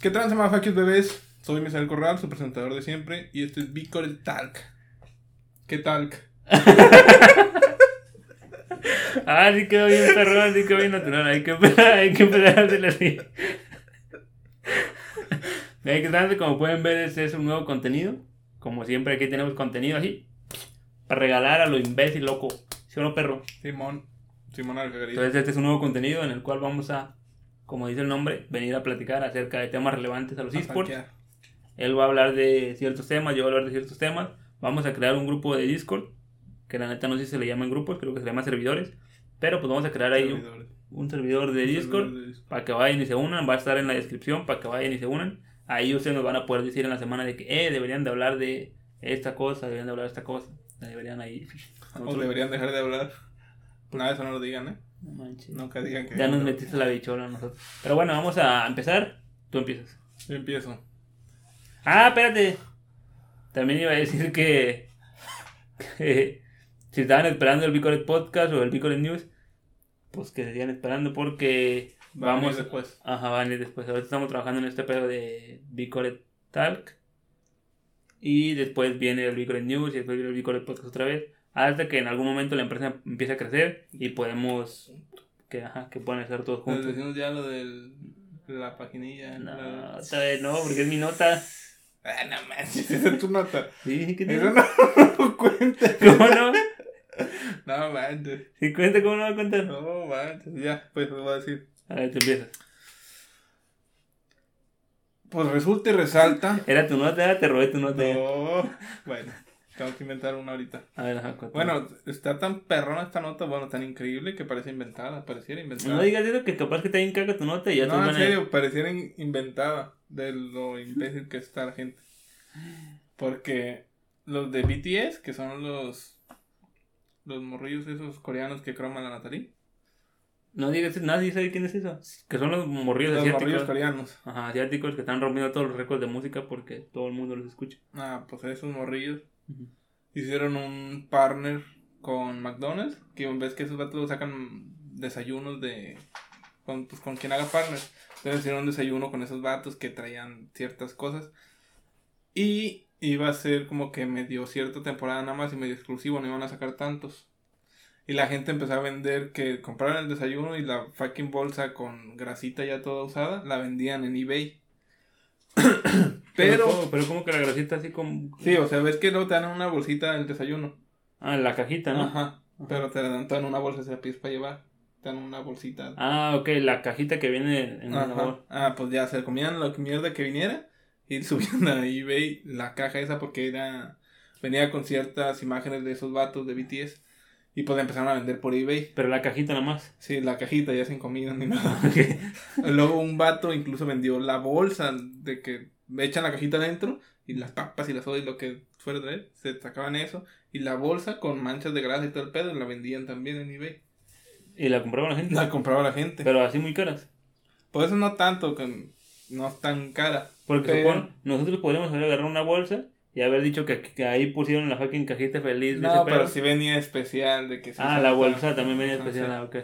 ¿Qué tal, Samafakios bebés? Soy Misael Corral, su presentador de siempre, y este es Bicore Talk. ¿Qué talk? ah, sí quedó bien perrón, sí quedó bien natural. Hay que empezar, hay que empezar a hacerlo así. Hay que darle, como pueden ver, este es un nuevo contenido. Como siempre, aquí tenemos contenido así. Para regalar a lo imbécil, loco. ¿Sí o no, perro? Simón. Simón Alcagarita. Entonces, este es un nuevo contenido en el cual vamos a, como dice el nombre, venir a platicar acerca de temas relevantes a los esports. Él va a hablar de ciertos temas, yo voy a hablar de ciertos temas. Vamos a crear un grupo de Discord, que la neta no sé si se le llaman grupos, creo que se llama servidores. Pero pues vamos a crear ahí un, un servidor de Discord Servidores de Discord. para que vayan y se unan. Va a estar en la descripción para que vayan y se unan. Ahí ustedes nos van a poder decir en la semana de que, eh, deberían de hablar de esta cosa, deberían de hablar de esta cosa. Deberían ahí. O deberían dejar de hablar. Nada, eso no lo digan, ¿eh? No manches. Nunca digan que. Ya nos metiste la bichola a nosotros. Pero bueno, vamos a empezar. Tú empiezas. Yo empiezo. Ah, espérate. También iba a decir que, que si estaban esperando el Bicoret Podcast o el Bicoret News, pues que se sigan esperando porque Va a venir vamos. después. Ajá, van a ir después. Ahorita estamos trabajando en este pedo de Bicoret Talk. Y después viene el Bicoret News y después viene el Bicoret Podcast otra vez. Hasta que en algún momento la empresa empiece a crecer y podemos. Que, ajá, que puedan estar todos juntos. decimos ya lo de la paginilla. No, la- vez no, porque es mi nota. Ah, no manches, esa es tu nota. Sí, ¿qué Eso tiene? no cuenta. ¿Cómo no? No manches. Si cuenta, ¿cómo no va a contar? No manches. Ya, pues lo voy a decir. A ver, tú empiezas. Pues resulta y resalta. Era tu nota, te robé tu nota. No. Bueno, tengo que inventar una ahorita. A ver, ajá. Bueno, está tan perrona esta nota, bueno, tan increíble que parece inventada, pareciera inventada. no digas eso que capaz que te bien caga tu nota y ya te No, en a- serio, pareciera in- inventada de lo imbécil que está la gente. Porque los de BTS, que son los los morrillos esos coreanos que croman a Natalie, No digas, nadie sabe quién es eso. Que son los morrillos los asiáticos. morrillos coreanos. Ajá, asiáticos que están rompiendo todos los récords de música porque todo el mundo los escucha. Ah, pues esos morrillos Hicieron un partner con McDonald's, que ves que esos vatos sacan desayunos de con, pues, con quien haga partner. Entonces hicieron un desayuno con esos vatos que traían ciertas cosas. Y iba a ser como que medio cierta temporada nada más y medio exclusivo, no iban a sacar tantos. Y la gente empezó a vender que compraran el desayuno y la fucking bolsa con grasita ya toda usada, la vendían en eBay. Pero, pero como que la grasita así como... sí, o sea, ves que luego te dan una bolsita del desayuno. Ah, en la cajita, ¿no? Ajá. Pero te dan toda en una bolsa, se la pides para llevar. Te dan una bolsita. Ah, ok, la cajita que viene en Ajá. bolsa. Ah, pues ya se comían la mierda que viniera y subían a eBay la caja esa porque era venía con ciertas imágenes de esos vatos de BTS y pues la empezaron a vender por eBay. Pero la cajita nada más. Sí, la cajita ya sin comida ni nada. Luego un vato incluso vendió la bolsa de que echan la cajita adentro y las papas y las sodas y lo que fuera él, se sacaban eso y la bolsa con manchas de grasa y todo el pedo la vendían también en eBay. y la compraba la gente. La compraba la gente. Pero así muy caras. Por eso no tanto, que no es tan cara. Porque Pero- supone- nosotros podríamos haber agarrado una bolsa y haber dicho que, que ahí pusieron la fucking cajita feliz de No, pero si venía especial de que sí Ah, la bolsa también venía especial. sí. Ah, ok.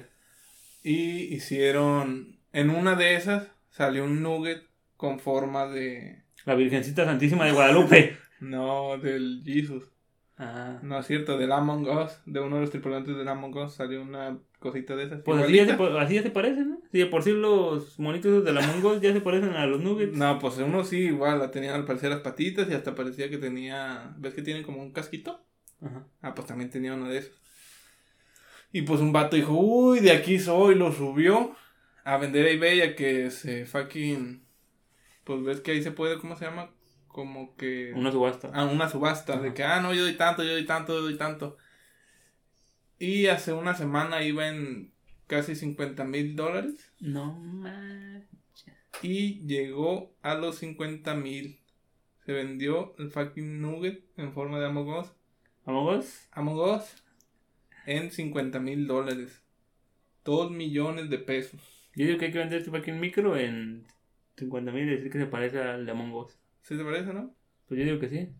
Y hicieron, en una de esas salió un nugget con forma de, La Virgencita Santísima de Guadalupe. no, del Jesus. Ah. No es cierto, del Among Us, de uno de los tripulantes del Among Us salió una cosita de esas. Pues así ya, se, igualita. pa- así ya se parecen, ¿no? Sí, de por sí los monitos esos de la Mongos ya se parecen a los nuggets. No, pues uno sí, igual, la tenían al parecer las patitas y hasta parecía que tenía, ¿ves que tienen como un casquito? Ajá. Ah, pues también tenía uno de esos. Y pues un vato dijo, uy, de aquí soy, lo subió a vender a eBay a que se fucking... Pues ves que ahí se puede, ¿cómo se llama? Como que... Una subasta. a una subasta de que, ah, no, yo doy tanto, yo doy tanto, yo doy tanto. Y hace una semana iba en casi 50 mil dólares No man. y llegó a los 50 mil. Se vendió el fucking nugget en forma de Among Us. Among Us. Among Us en 50 mil dólares. Dos millones de pesos. Yo digo que hay que vender este fucking micro en 50 mil y decir que se parece al de Among Us. ¿Sí te parece, no? Pues yo digo que sí.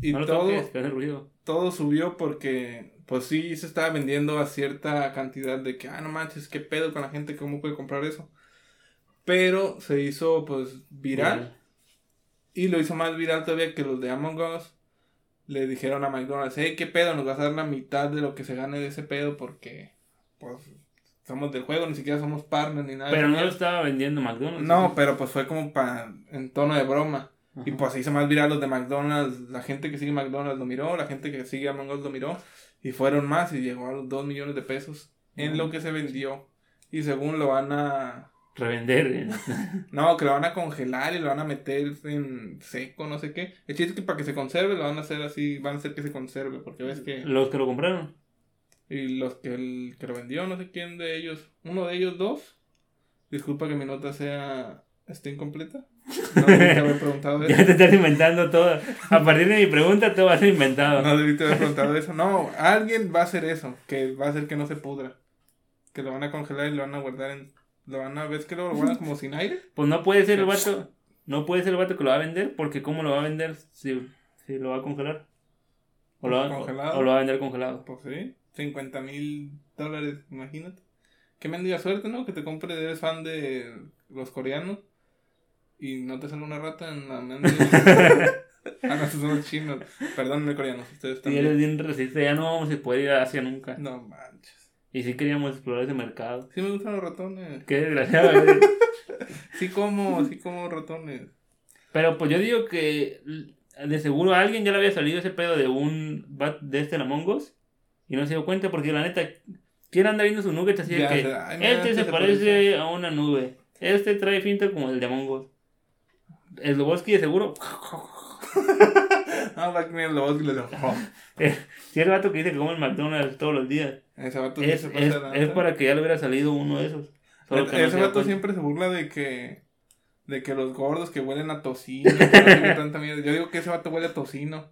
Y no todo, toques, que hace ruido. todo subió porque, pues sí, se estaba vendiendo a cierta cantidad de que, ah, no manches, qué pedo con la gente, ¿cómo puede comprar eso? Pero se hizo pues viral. Y lo hizo más viral todavía que los de Among Us. Le dijeron a McDonald's, hey, ¿qué pedo? Nos vas a dar la mitad de lo que se gane de ese pedo porque, pues, somos del juego, ni siquiera somos partners ni nada. Pero no lo estaba vendiendo McDonald's. No, pero pues fue como para, en tono de broma. Y pues se hizo más viral los de McDonald's. La gente que sigue McDonald's lo miró, la gente que sigue Among Us lo miró. Y fueron más y llegó a los 2 millones de pesos en lo que se vendió. Y según lo van a... Revender. no, que lo van a congelar y lo van a meter en seco, no sé qué. El chiste es que para que se conserve lo van a hacer así, van a hacer que se conserve, porque ves que... Los que lo compraron. Y los que, el, que lo vendió, no sé quién de ellos. Uno de ellos dos. Disculpa que mi nota sea... esté incompleta. No debiste haber preguntado eso. Ya te estás inventando todo. A partir de mi pregunta, todo va a ser inventado. No debiste haber preguntado eso. No, alguien va a hacer eso. Que va a hacer que no se pudra. Que lo van a congelar y lo van a guardar en. Lo van a. ¿Ves que lo guardan como sin aire? Pues no puede ser el vato. No puede ser el vato que lo va a vender. Porque ¿cómo lo va a vender si, si lo va a congelar? O lo, va, ¿Congelado? o lo va a vender congelado. Pues sí. 50 mil dólares, imagínate. Qué mendiga suerte, ¿no? Que te compre, eres fan de los coreanos. Y no te sale una rata en la mendiga. ah, no, esos son los chinos. Perdón, no coreanos. Ustedes Y también. eres bien resistente. Ya no vamos a poder ir a Asia nunca. No manches. Y sí queríamos explorar ese mercado. Sí me gustan los ratones. Qué desgraciado. Sí como, sí como ratones. Pero pues yo digo que de seguro a alguien ya le había salido ese pedo de un bat de este Among Us y no se dio cuenta porque la neta, ¿quién anda viendo sus nuggets así de que sea, este se se parece parece. a una nube? Este trae finta como el de Among Us. El Loboski de seguro. Ah, va a los y le digo, "Oh". Si el vato que dice que come el McDonald's todos los días. Ese vato Es, se es, es para que ya le hubiera salido uno de esos. No Ese vato siempre se burla de que de que los gordos que huelen a tocino, que no sé qué tanta mierda. Yo digo que ese vato huele a tocino.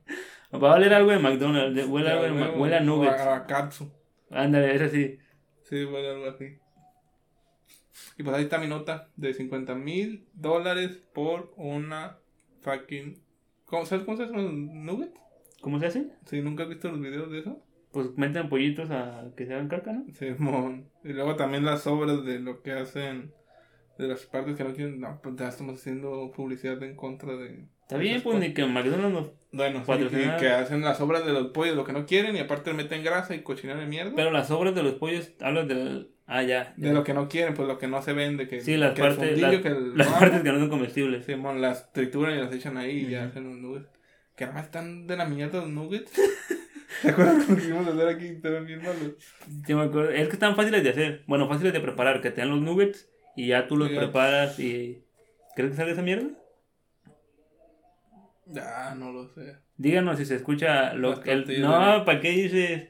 Va a valer algo de McDonald's. Huele, algo de huele a nuggets. A, a. Ándale, es así. Sí, huele algo así. Y pues ahí está mi nota de 50 mil dólares por una fucking... ¿Cómo, ¿Sabes cómo se hacen los nuggets? ¿Cómo se hace? Si nunca has visto los videos de eso. Pues meten pollitos a que se hagan caca, ¿no? Simón. Y luego también las obras de lo que hacen, de las partes que no quieren. No, pues ya estamos haciendo publicidad en contra de. Está bien, pues ni que McDonald's nos... Bueno, sí, que hacen las obras de los pollos lo que no quieren y aparte meten grasa y cochinada de mierda. Pero las obras de los pollos hablan del... Ah, ya. de lo que no quieren, pues lo que no se vende. Que, Sí, las que el partes, fundillo, las, que el las partes que no son comestibles. Simón, las trituran y las echan ahí y ya hacen los nuggets. Que además están de la mierda los nuggets. ¿Te acuerdas cuando quisimos hacer aquí? Estaban bien malos. Sí, me acuerdo. Es que están fáciles de hacer. Bueno, fáciles de preparar. Que te dan los nuggets y ya tú los Sí, ya. preparas y... ¿Crees que sale esa mierda? Ya, no lo sé. Díganos si se escucha lo que... el- No. ¿para qué dices?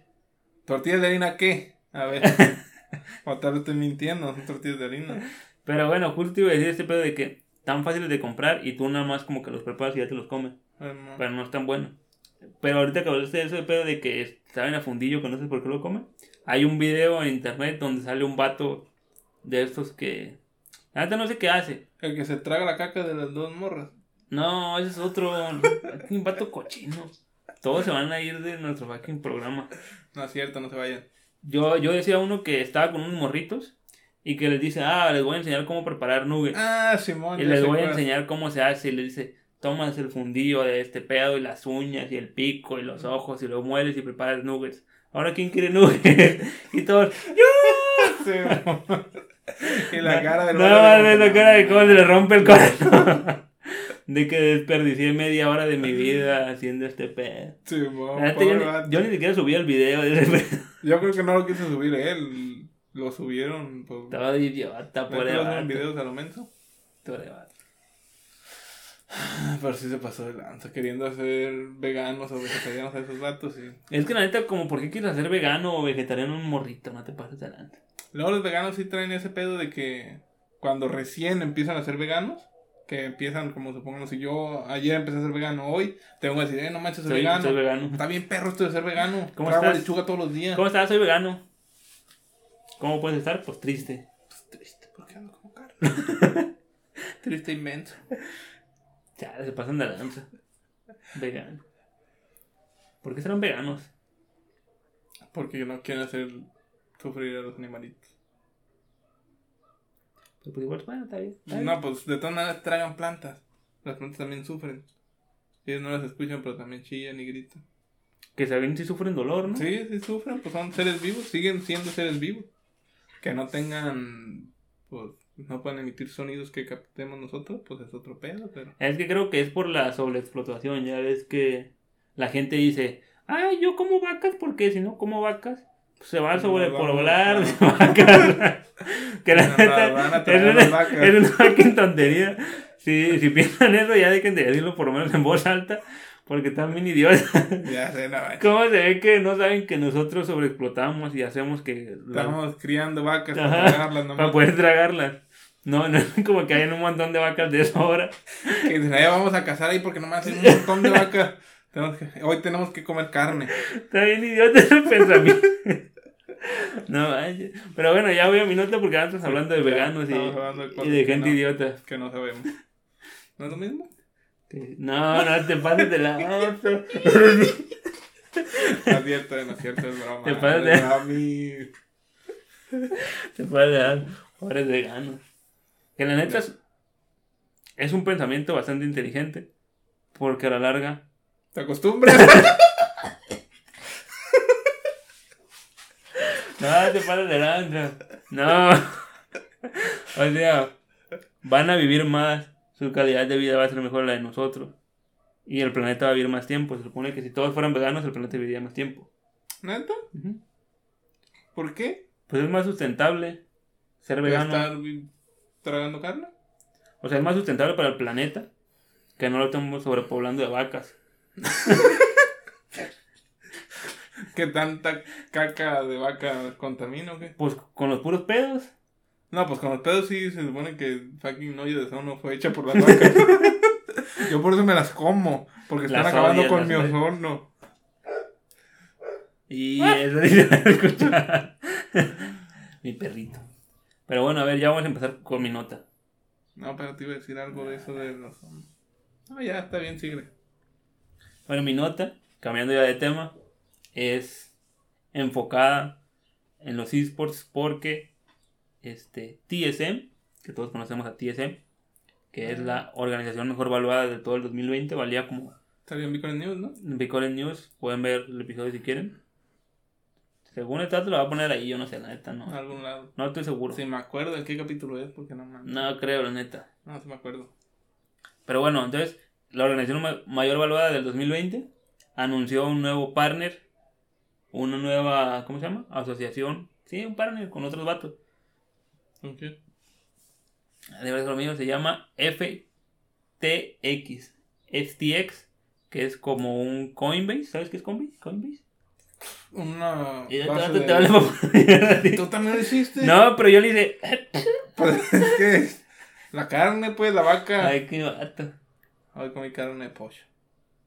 ¿Tortillas de harina qué? A ver. o tal vez estoy mintiendo, son tortillas de harina. Pero bueno, justo iba a decir este pedo de que tan fáciles de comprar y tú nada más como que los preparas y ya te los comes. Bueno, Pero no es tan bueno. Pero ahorita que hablaste de eso de pedo de que saben a fundillo que no sé por qué lo comen. Hay un video en internet donde sale un vato de estos que... La neta no sé qué hace. El que se traga la caca de las dos morras. No, ese es otro. un vato cochino. Todos se van a ir de nuestro fucking programa. No es cierto, no se vayan. Yo, yo decía uno que estaba con unos morritos y que les dice, ah, les voy a enseñar cómo preparar nuggets. Ah, Simón. y les voy a enseñar cómo se hace. Y le dice, tomas el fundillo de este pedo y las uñas y el pico y los ojos y lo mueles y preparas nuggets. Ahora, ¿quién quiere nuggets? y todos, Simón. y la cara del No, no, la cara de cómo se le rompe el corazón. De que desperdicié media hora de mi vida haciendo este pedo. Neta, pobre yo, ni, yo ni siquiera subí el video de ese pedo. Yo creo que no lo quiso subir él. Lo subieron. Pues, Estaba de idiota por ¿Ves que el videos a lo menso? Por. Pero sí se pasó de lanza, queriendo hacer veganos o vegetarianos a esos vatos. Y... Es que la neta, como, ¿por qué quieres hacer vegano o vegetariano un morrito? No te pases adelante. Luego los veganos sí traen ese pedo de que cuando recién empiezan a ser veganos, que empiezan como supongamos si yo ayer empecé a ser vegano, hoy tengo que decir, eh, no manches, soy, Soy, vegano. soy vegano. Está bien perro esto de ser vegano. ¿Cómo Trago estás? lechuga todos los días. ¿Cómo estás? Soy vegano. ¿Cómo puedes estar? Pues triste. Pues triste, porque ando como carne. triste inmenso. Ya, se pasan de lanza. Vegano. ¿Por qué serán veganos? Porque no quieren hacer sufrir a los animalitos. Pues igual, bueno, está bien. está bien. No, pues de todas maneras tragan plantas. Las plantas también sufren. Ellos no las escuchan, pero también chillan y gritan. Que saben si sufren dolor, ¿no? Sí, sí sufren, pues son seres vivos, siguen siendo seres vivos. Que no tengan, pues, no pueden emitir sonidos que captemos nosotros, pues es otro pedo, pero... Es que creo que es por la sobreexplotación. Ya ves que la gente dice, ay, yo como vacas porque si no como vacas, pues se va a sobrepoblar de vacas. que la neta van a es una, vacas. es una fucking tontería. Si, si piensan eso, ya dejen de decirlo por lo menos en voz alta, porque están bien idiotas. Ya sé, no. ¿Cómo se ve que no saben que nosotros sobreexplotamos y hacemos que la- Estamos criando vacas Ajá, para tragarlas para poder tragarlas? No, no es como que hayan un montón de vacas de sobra. Que dicen, "Ay, vamos a cazar ahí porque nomás hay un montón de vacas. Tenemos que- hoy tenemos que comer carne. Está bien idiota ese pensamiento. No, manches. pero bueno, ya voy a mi nota porque antes hablando de veganos y, hablando de y de gente no. idiota. Que no sabemos. ¿No es lo mismo? No, no te pases de la. No es cierto, no es cierto, es broma. Te pasas de- brami. Te puedes dar pobres veganos. Que la neta es, es un pensamiento bastante inteligente. Porque a la larga. ¿Te acostumbras? No, te pases de lanza. No. O sea, van a vivir más. Su calidad de vida va a ser mejor la de nosotros. Y el planeta va a vivir más tiempo. Se supone que si todos fueran veganos, el planeta viviría más tiempo. ¿Neta? Ujú. ¿Por qué? Pues es más sustentable ser ¿Por vegano. estar tragando carne? O sea, es más sustentable para el planeta que no lo estemos sobrepoblando de vacas. ¿Qué tanta caca de vaca contamina o qué? Pues con los puros pedos. No, pues con los pedos sí se supone que fucking olla de ozono fue hecha por las vacas. Yo por eso me las como. Porque están Las acabando odias, con mi odias. ozono. Y eso sí se va a escuchar. mi perrito. Pero bueno, a ver, ya vamos a empezar con mi nota. No, pero te iba a decir algo de eso del ozono. No, ya, está bien, sigue. Bueno, mi nota, cambiando ya de tema, es enfocada en los esports porque este TSM, que todos conocemos a TSM, que es la organización mejor valuada de todo el 2020, valía como Salió en Bitcoin News, ¿no? en Bitcoin News, pueden ver el episodio si quieren. Según el trato lo va a poner ahí, yo no sé, la neta, no. algún lado. No estoy seguro. Si me acuerdo en qué capítulo es, porque no mames. No creo, la neta. No, sí me acuerdo. Pero bueno, entonces, la organización ma- mayor valuada del 2020 anunció un nuevo partner, una nueva, ¿cómo se llama? Asociación. Sí, un partner con otros vatos. Ok. De verdad, lo mío se llama FTX. FTX, que es como un Coinbase. ¿Sabes qué es Coinbase? Coinbase. Una. Y de base de- te vale para- ¿Tú también lo hiciste? No, pero yo le hice. Pues es que. La carne, pues, la vaca. Ay, qué vato. Hoy comí carne de pollo.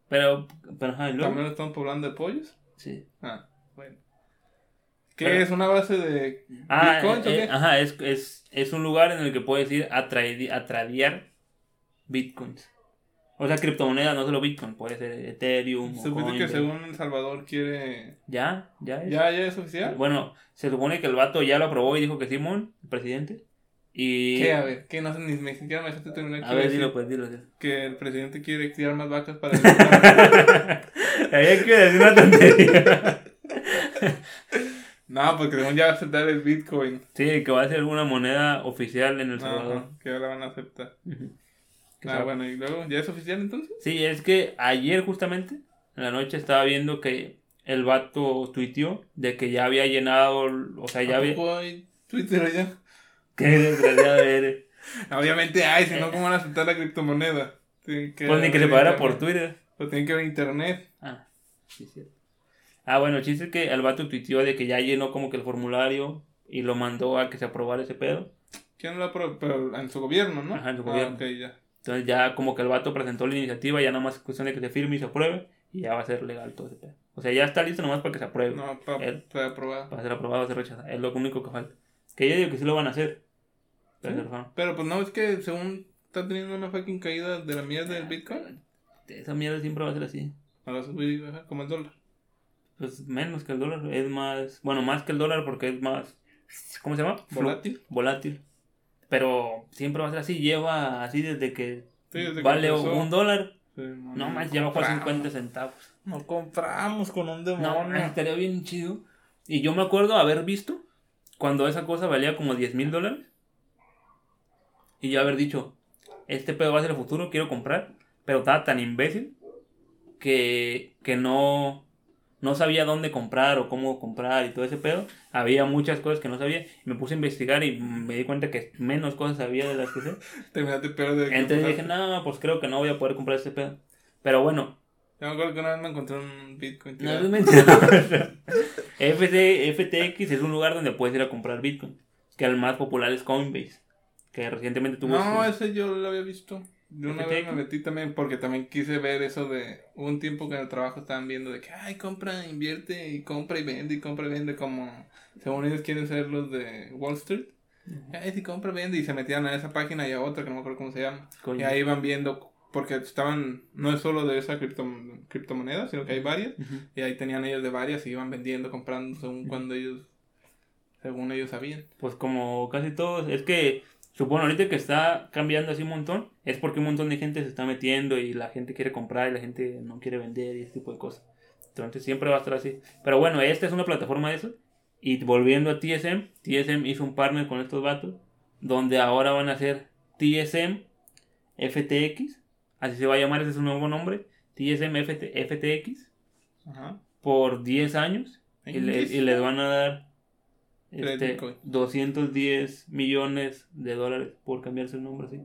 Pero, pero, ajá. ¿También están poblando de pollos? Sí. Ah, bueno. ¿Qué Pero- es? ¿Una base de Ah, bitcoins o eh, qué? eh, ajá, es, es, es un lugar en el que puedes ir a, trade- a tradear bitcoins. O sea, criptomonedas, no solo bitcoin, puede ser Ethereum. o Supuse que según El Salvador quiere. Ya, ya es. ¿Ya, ya es oficial? Bueno, se supone que el vato ya lo aprobó y dijo que Simón, el presidente. Y. ¿Qué? A ver, ¿qué? No sé, ni, ni siquiera me dejaste terminar. A ver, decir dilo, pues, dilo. dilo. Que el presidente quiere criar más vacas para. el- Había que decir una tontería. No, porque según ya va a aceptar el bitcoin. sí, que va a ser una moneda oficial en El Salvador. Ajá, que ahora van a aceptar. Ah, bueno, y luego, ¿ya es oficial entonces? Sí, es que ayer justamente, en la noche, estaba viendo que el vato tuiteó de que ya había llenado, o sea, ya ¿A había... Twitter allá? Qué desgraciado eres. Obviamente hay, si no, ¿cómo van a aceptar la criptomoneda? Que Pues ni que se pagara por. Twitter. Pues tienen que ver internet. Ah, sí, cierto. Ah, bueno, el chiste es que el vato tuiteó de que ya llenó como que el formulario y lo mandó a que se aprobara ese pedo. ¿Quién lo aprobó? Pero en su gobierno, ¿no? Ajá, en su Ah, gobierno. ok, ya. Entonces ya como que el vato presentó la iniciativa, ya nada más es cuestión de que se firme y se apruebe y ya va a ser legal todo ese pedo. O sea, ya está listo nomás para que se apruebe. No, para Él. aprobado. Para ser aprobado o ser rechazado. Es lo único que falta. Que yo digo que sí lo van a hacer. Pero, Sí. ajá. Pero pues no, es que según está teniendo una fucking caída de la mierda del Bitcoin. Esa mierda siempre va a ser así. Ahora subir y bajar como el dólar. Pues menos que el dólar. Es más. Bueno, más que el dólar porque es más. ¿Cómo se llama? Volátil. Volátil. Pero siempre va a ser así, lleva así desde que Sí, desde vale un dólar. Sí, No más, ya bajó a compramos. 50 centavos. No compramos con un No, demonio. estaría bien chido. Y yo me acuerdo haber visto cuando esa cosa valía como 10 mil dólares. Y yo haber dicho, este pedo va a ser el futuro, quiero comprar. Pero estaba tan imbécil que, que no, no sabía dónde comprar o cómo comprar y todo ese pedo. Había muchas cosas que no sabía. Me puse a investigar y me di cuenta que menos cosas sabía de las que sé. Terminaste peor de Entonces dije, no, pues creo que no voy a poder comprar ese pedo. Pero bueno, Yo me acuerdo que una vez me encontré un Bitcoin. No, tirado. es mentira. FC, FTX es un lugar donde puedes ir a comprar Bitcoin. Que el más popular es Coinbase. Que recientemente tuvo. No, ese yo lo había visto. De una vez me metí también porque también quise ver eso de un tiempo que en el trabajo estaban viendo de que ay compra, invierte y compra y vende y compra y vende como según ellos quieren ser los de Wall Street. Ay, si compra, vende y se metían a esa página y a otra que no me acuerdo cómo se llama. Y ahí iban viendo porque estaban no es solo de esa cripto, criptomoneda, sino que hay varias y ahí tenían ellos de varias y iban vendiendo, comprando según cuando ellos según ellos sabían. Pues como casi todos. Es que supongo ahorita que está cambiando así un montón. Es porque un montón de gente se está metiendo y la gente quiere comprar y la gente no quiere vender y ese tipo de cosas. Entonces siempre va a estar así. Pero bueno, esta es una plataforma de eso. Y volviendo a TSM, TSM hizo un partner con estos vatos. Donde ahora van a hacer TSM FTX. Así se va a llamar, ese es su nuevo nombre. TSM FT FTX. Ajá. Por 10 años. Y, le- y les van a dar este, Bitcoin. 210 millones de dólares por cambiarse el nombre así.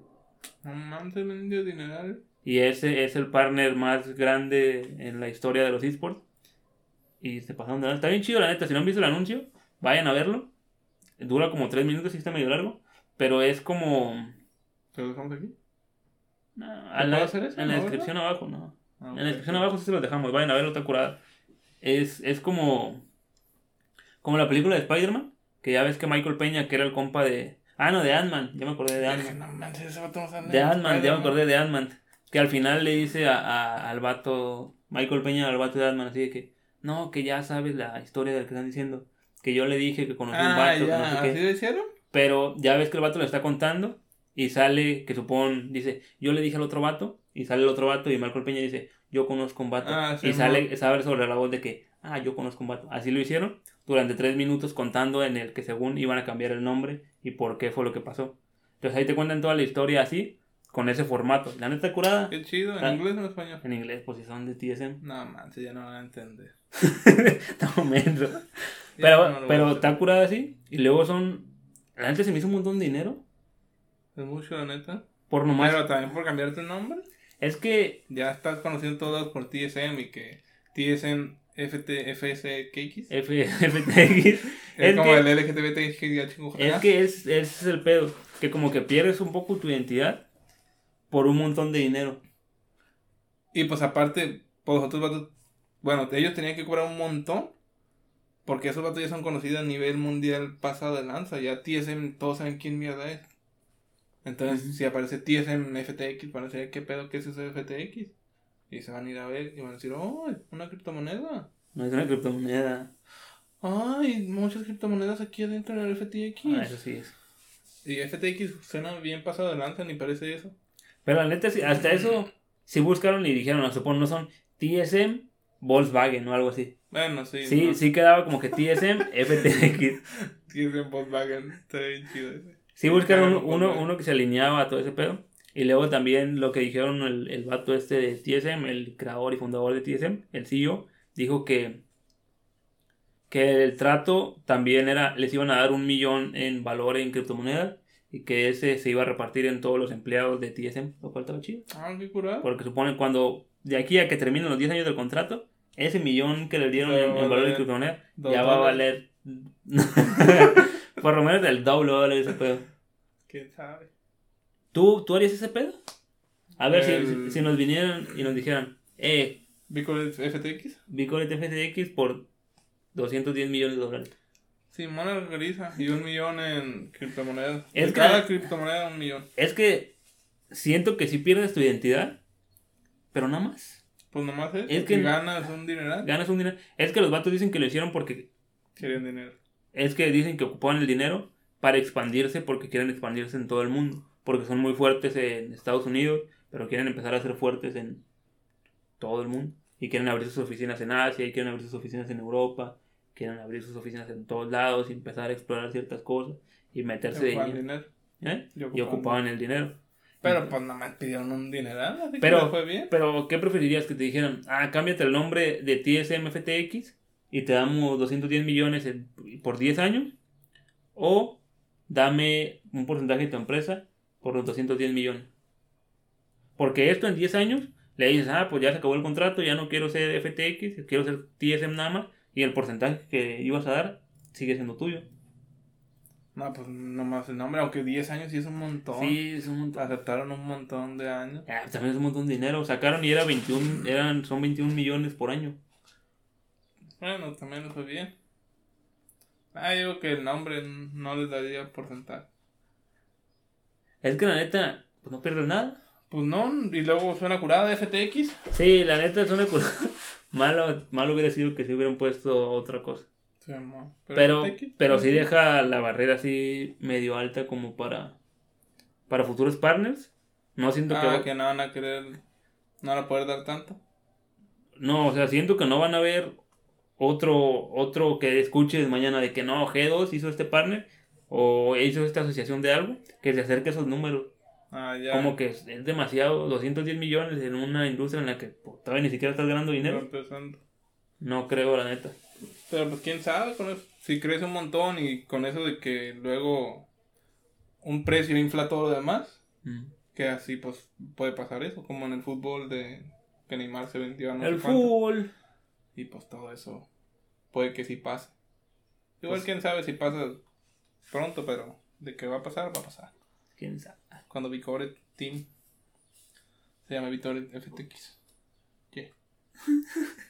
No mames, vendió dineral. Y ese es el partner más grande en la historia de los esports. Y se pasaron de. Está bien chido, la neta. Si no han visto el anuncio, vayan a verlo. Dura como 3 minutos y está medio largo. Pero es como. ¿Te lo dejamos aquí? no, ¿Lo a la- puedo hacer eso, en la descripción abajo, no. Ah, En la descripción abajo sí se los dejamos. Vayan a verlo, está curada. Es, es como. Como la película de Spider-Man. Que ya ves que Michael Peña, que era el compa de. Ah, no, de Ant-Man. Ya me acordé de Ant-Man. Vato De Ant-Man, ya me acordé de Ant-Man. Que al final le dice a, a- al vato, Michael Peña al vato de Ant-Man, así de que, no, que ya sabes la historia del que están diciendo. Que yo le dije que conocí un Ah, vato, que ya, no sé ¿así qué. lo hicieron? Pero ya ves que el vato le está contando y sale, que supone, dice, yo le dije al otro vato, y sale el otro vato y Michael Peña dice, yo conozco un vato. Ah, sí, y sale, sabe sobre la voz de que, ah, yo conozco un vato. Así lo hicieron durante tres minutos contando en el que según iban a cambiar el nombre y por qué fue lo que pasó. Entonces ahí te cuentan toda la historia así, con ese formato. La neta curada. Qué chido, ¿en Ah. inglés o en español? En inglés, pues si son de TSM. No manches, ya no van a entender. no, menso. Ya Pero, no pero está curada así. Y luego son. La neta se me hizo un montón de dinero. Es mucho, la neta. Por nomás. Pero también por cambiarte el nombre. Es que. Ya estás conociendo todos por TSM y que TSM FT, FSKX. F, FTX. es, como que- el LGTBT Es que es, ese es el pedo. Que como que pierdes un poco tu identidad por un montón de dinero. Y pues aparte, pues los otros vatos, bueno, ellos tenían que cobrar un montón. Porque esos vatos ya son conocidos a nivel mundial pasado de lanza. Ya TSM, todos saben quién mierda es. Entonces, si aparece TSM FTX, decir, ¿qué pedo que es ese FTX? Y se van a ir a ver y van a decir, oh, una criptomoneda. No es una criptomoneda. Ay, muchas criptomonedas aquí adentro en el FTX. Ah, eso sí es. Y FTX suena bien pasado de lanza, ni parece eso. Pero la neta, sí, hasta eso. Si buscaron y dijeron, no, supongo, no son TSM, Volkswagen o algo así. Bueno, sí. Sí, ¿no? sí quedaba como que TSM, FTX. TSM Volkswagen, está bien chido ese. Sí buscaron uno, uno que se alineaba a todo ese pedo. Y luego también lo que dijeron el, el vato este de TSM, el creador y fundador de TSM, el CEO, dijo que, que el trato también era, les iban a dar un millón en valor en criptomonedas y que ese se iba a repartir en todos los empleados de TSM, lo cual estaba chido. Ah, qué curado. Porque suponen cuando de aquí a que terminen los 10 años del contrato, ese millón que le dieron en, en valor de criptomonedas ya va a valer por lo menos el doble valer ese pedo. ¿Quién sabe? ¿Tú, ¿Tú harías ese pedo? A ver, si- El- si, si nos vinieran y nos dijeran, eh, ¿Bitcoin FTX? Bitcoin FTX por 210 millones de dólares. Simón Algariza. Y un millón en criptomonedas. Es De que- cada criptomoneda un millón. Es que siento que si pierdes tu identidad, pero nada más. Pues nomás es. Es Es que- ganas un dineral. Ganas un dinero. Es que los vatos dicen que lo hicieron porque Querían dinero. es que dicen que ocupaban el dinero para expandirse porque quieren expandirse en todo el mundo. Porque son muy fuertes en Estados Unidos, pero quieren empezar a ser fuertes en todo el mundo. Y quieren abrir sus oficinas en Asia, y quieren abrir sus oficinas en Europa, quieren abrir sus oficinas en todos lados y empezar a explorar ciertas cosas y meterse Ocupaban lleno. dinero. ¿Eh? Y Y ocupaban el dinero. Pero pues nada más pidieron un dineral, así Pero- que le fue bien. Pero, ¿qué preferirías que te dijeran? Ah, cámbiate el nombre de TSM FTX y te damos 210 millones en- por 10 años. O dame un porcentaje de tu empresa por los 210 millones. Porque esto en 10 años le dices, ah, pues ya se acabó el contrato, ya no quiero ser FTX, quiero ser TSM nada más. Y el porcentaje que ibas a dar sigue siendo tuyo. No, pues nomás el nombre, aunque 10 años sí es un montón. Sí, es un montón. Aceptaron un montón de años. Ah, también es un montón de dinero. Sacaron y era 21, eran, son 21 millones por año. Bueno, también les fue bien. Ah, digo que el nombre no les daría porcentaje. Es que la neta, pues no pierdes nada. Pues no, y luego suena curada de FTX. Sí, la neta es una cosa. malo, malo hubiera sido que se hubieran puesto otra cosa. Sí, mo. Pero, FTX, pero sí deja la barrera así medio alta como para, para futuros partners. No siento que, Ah, va- que no van a querer, no van a poder dar tanto. No, o sea, siento que no van a ver otro, otro que escuches mañana de que no, G2 hizo este partner o hizo esta asociación de algo, que se acerque a esos números. Ah, ya. Como que es, es demasiado, 210 millones en una industria en la que pues, todavía ni siquiera estás ganando dinero. No creo, la neta. Pero pues quién sabe con eso. Si crece un montón y con eso de que luego un precio infla todo lo demás, Mm. que así pues puede pasar eso, como en el fútbol de que Neymar se vendió a no el sé fútbol. Y pues todo eso puede que sí pase. Igual Pues- quién sabe si pasa pronto, pero de que va a pasar, va a pasar. ¿Quién sabe? Cuando Vicore Team se llama Vicore FTX. Yeah.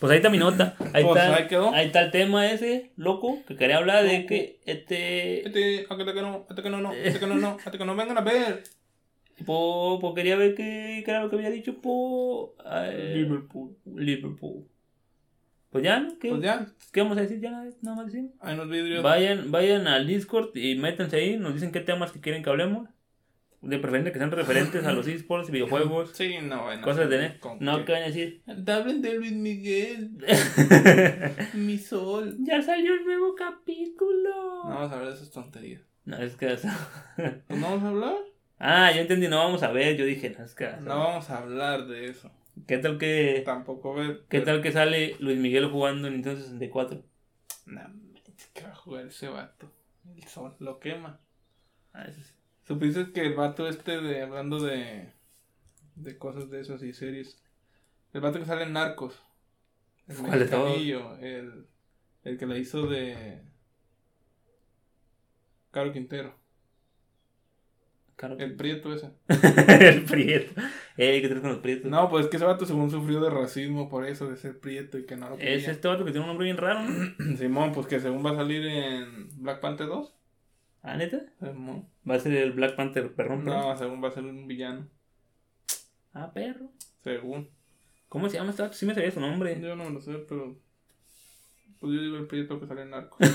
Pues ahí está mi nota. Ahí, Pues, está, ahí quedó. ahí está el tema ese, loco, que quería hablar de que este... Este, hasta que no, hasta que no, no, hasta que no, no, hasta que no vengan a ver. Po, po quería ver qué, qué era lo que había dicho po, eh, Liverpool. Liverpool. Pues ya, ¿no? ¿Qué, Pues ya, ¿qué vamos a decir? Ya nada nada más decir. hay unos vidrios. Vayan, vayan al Discord y métanse ahí, nos dicen qué temas que quieren que hablemos. De preferencia que sean referentes a los esports, videojuegos, Sí, no, bueno. cosas de net. No que vayan a decir. Hablen de Luis Miguel, mi sol. ya salió el nuevo capítulo. No vamos a hablar de esas tonterías. No, es que eso- Pues no vamos a hablar. Ah, yo entendí, no vamos a ver. Yo dije, no, es que. No vamos a hablar de eso. ¿Qué tal que. Tampoco. ¿Qué tal que sale Luis Miguel jugando en Nintendo 64? No, que va a jugar ese vato. El sol lo quema. Ah, eso sí. ¿Supiste que el vato este de hablando de de cosas de esas y series? El vato que sale en Narcos. El el, el que la hizo de Caro Quintero. El prieto ese. el prieto. Eh, ¿qué con los prietos? No, pues es que ese vato según sufrió de racismo por eso, de ser prieto y que no lo Es quería. este vato que tiene un nombre bien raro, ¿no? Simón, pues que según va a salir en Black Panther 2. ¿Ah, neta? Simón. Va a ser el Black Panther perrón. No, según va a ser un villano. Ah, perro. Según. ¿Cómo se llama este vato? Sí me sabía su nombre. Yo no lo sé, pero. Pues yo digo el prieto que sale en narco.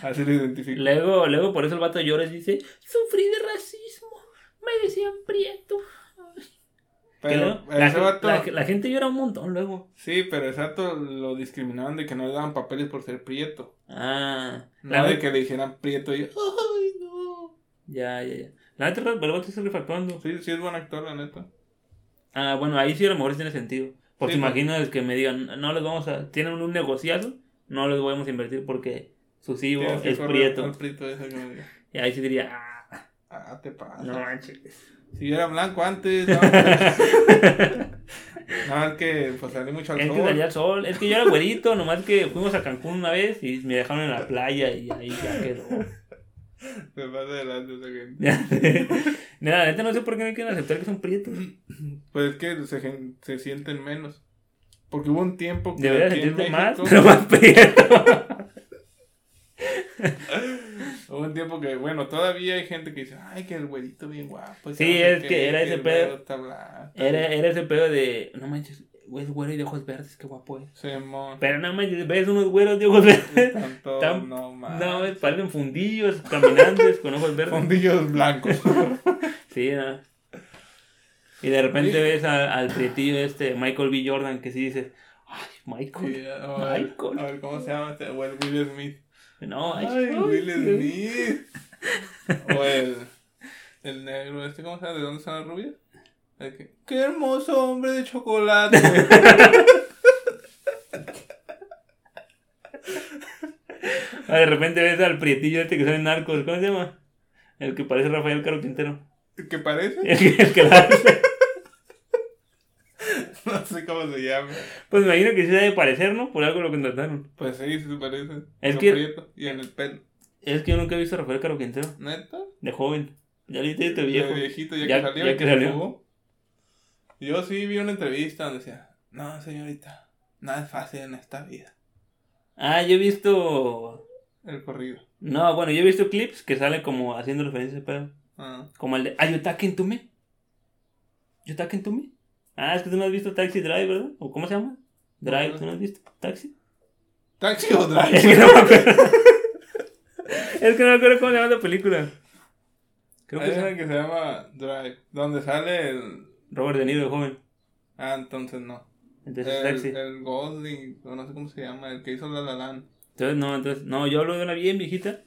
Así lo identifico. Luego, luego por eso el vato llora y dice, sufrí de racismo. Me decían prieto. Pero no, la, ese vato. la- la gente llora un montón luego. Sí, pero vato lo discriminaban de que no le daban papeles por ser prieto. Ah. No la de que le dijeran prieto y. ¡Ay, no! Ya, ya, ya. La neta, el vato está refactuando. Sí, sí es buen actor, la neta. Ah, bueno, ahí sí a lo mejor sí tiene sentido. Porque Sí, imaginas que me digan, no les vamos a. Tienen un negociazo, no les vamos a invertir porque su CEO Tienes que es prieto. al prieto que Y ahí sí diría, ah, Ah, te pasa. no manches. Si era blanco antes, no. no, es que pues salí mucho al Es que sol. salía el sol, es que yo era güerito, nomás que fuimos a Cancún una vez y me dejaron en la playa y ahí ya quedó. Me pasa adelante esa gente. Nada, neta no sé por qué no quieren aceptar que son prietos. Pues es que se, se sienten menos. Porque hubo un tiempo que Debería sentirte más, México- pero más prieto. Hubo un tiempo que, bueno, todavía hay gente que dice, ay, que el güerito bien guapo. Sí, no es que era ese el pedo. güero está blanco". Era, era ese pedo de, no manches, es güero y de ojos verdes, qué guapo es. Pero nada más ves unos güeros de ojos verdes. Están todos, Tan- no No, mames. parecen fundillos, caminantes con ojos verdes. Fondillos blancos. Sí, ¿no? Y de repente Sí. ves a- al prietillo este, Michael B. Jordan, que sí dices, ay, Michael. Sí, a, ver, Michael. a ver, ¿cómo se llama este? O el Will Smith. No, ay, Ay, Will. Smith. O el, el negro, este, ¿cómo se llama? ¿De dónde son las rubias? El que, ¡Qué hermoso hombre de chocolate! Ah, de repente ves al prietillo este que sale en Narcos, ¿cómo se llama? El que parece Rafael Caro Quintero. ¿Qué parece? El que, el que la hace. Sé cómo se llama. Pues me imagino que sí debe parecer, ¿no? Por algo lo contrataron. Pues sí, sí se parece. Es que- prieto Y en el pelo. Es que yo nunca he visto a Rafael Caro Quintero. ¿Neta? De joven. Ya viste este De viejo. viejito, ya, Ya- que salió. ya que. Yo sí vi una entrevista donde decía, no, señorita, nada es fácil en esta vida. Ah, yo he visto. El corrido. No, bueno, yo he visto clips que salen como haciendo referencia a ese pedo. Ah, Como el de. Ah, you talking to me. You talking to me. Ah, es que tú no has visto Taxi Drive, ¿verdad? ¿O cómo se llama? Drive, ¿tú no has visto? Taxi. Taxi o Es drive. que no me acuerdo. es que no me acuerdo cómo se llama la película. Creo que Hay es una que se llama Drive, donde sale el... Robert De Niro de joven. Ah, entonces no. Entonces es El, Taxi. el Gosling, o no sé cómo se llama, el que hizo La La Land. Entonces, no, entonces, no, yo hablo de una bien viejita,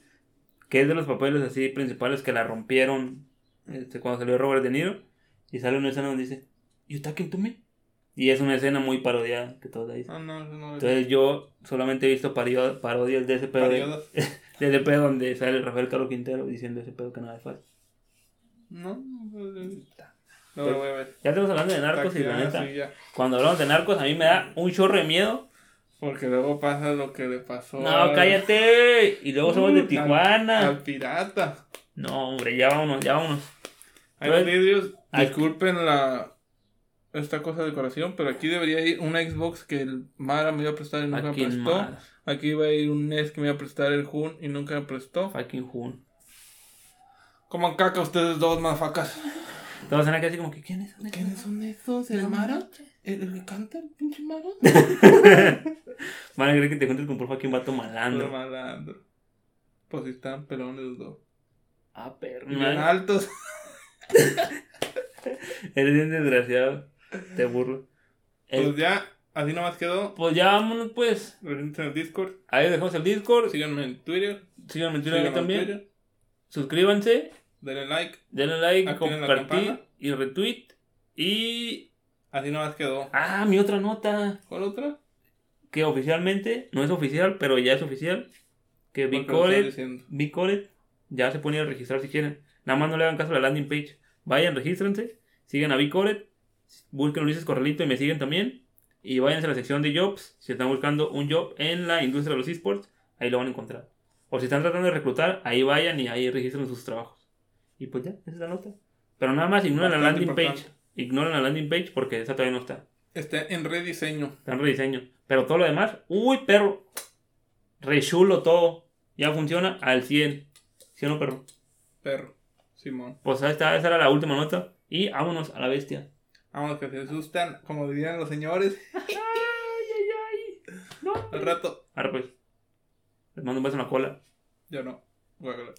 que es de los papeles así principales que la rompieron este, cuando salió Robert De Niro, y sale una escena donde dice, You talking to me? Y es una escena muy parodiada que todos dicen. Ah, no, eso no. Entonces yo solamente he visto parodias de ese pedo, de, de ese pedo donde sale Rafael Carlos Quintero diciendo ese pedo que nada es fácil. No, no. No voy a ver. Ya estamos hablando de narcos y la neta, sí, cuando hablamos de narcos a mí me da un chorro de miedo. Porque luego pasa lo que le pasó No, al- cállate. Y luego somos de Tijuana. Al pirata. No, hombre, ya vámonos, ya vámonos. Hay Pues, vidrios, aquí- disculpen la esta cosa de decoración, pero aquí debería ir una Xbox que el Mara me iba a prestar y nunca me en prestó. Mara. Aquí iba a ir un NES que me iba a prestar el Jun y nunca me prestó. Fucking Jun. Coman caca ustedes dos, mafacas. Todos están aquí así como que, ¿quién es? ¿Quiénes son esos? ¿El Mara? ¿El, el que canta el pinche Mara? Van a creer que te juntes con por fucking vato malandro. malandro. Pues si están pelones los dos. Ah, perro. Y bien altos. Eres bien desgraciado. Te burro. El- Pues ya, así nomás quedó. pues ya vámonos, pues. En el Discord. Ahí dejamos el Discord. Síganme en Twitter. Síganme en Twitter síganme en también. Twitter. Suscríbanse. Denle like. Denle like, compartir y retweet. Y. Así nomás quedó. Ah, mi otra nota. ¿Cuál otra? Que oficialmente, no es oficial, pero ya es oficial. Que. Bicolet ya se pone a registrar si quieren. Nada más no le hagan caso a la landing page. Vayan, regístrense, sigan a Bicolet, busquen Ulises Corralito y me siguen también. Y váyanse a la sección de jobs. Si están buscando un job en la industria de los esports, ahí lo van a encontrar. O si están tratando de reclutar, ahí vayan y ahí registren sus trabajos. Y pues ya, esa es la nota. Pero nada más ignoren la landing page. Ignoren la landing page porque esa todavía no está. Está en rediseño. Está en rediseño. Pero todo lo demás, uy, perro. Re chulo todo. Ya funciona al 100. ¿Sí o no, perro? Perro. Simón. Pues ahí está, esa era la última nota. Y vámonos a la bestia. Vamos, que se asustan, como dirían los señores. Ay, ay, ay. No. Al rato, Ahora pues. Les mando un beso en la cola. yo no. Guácala.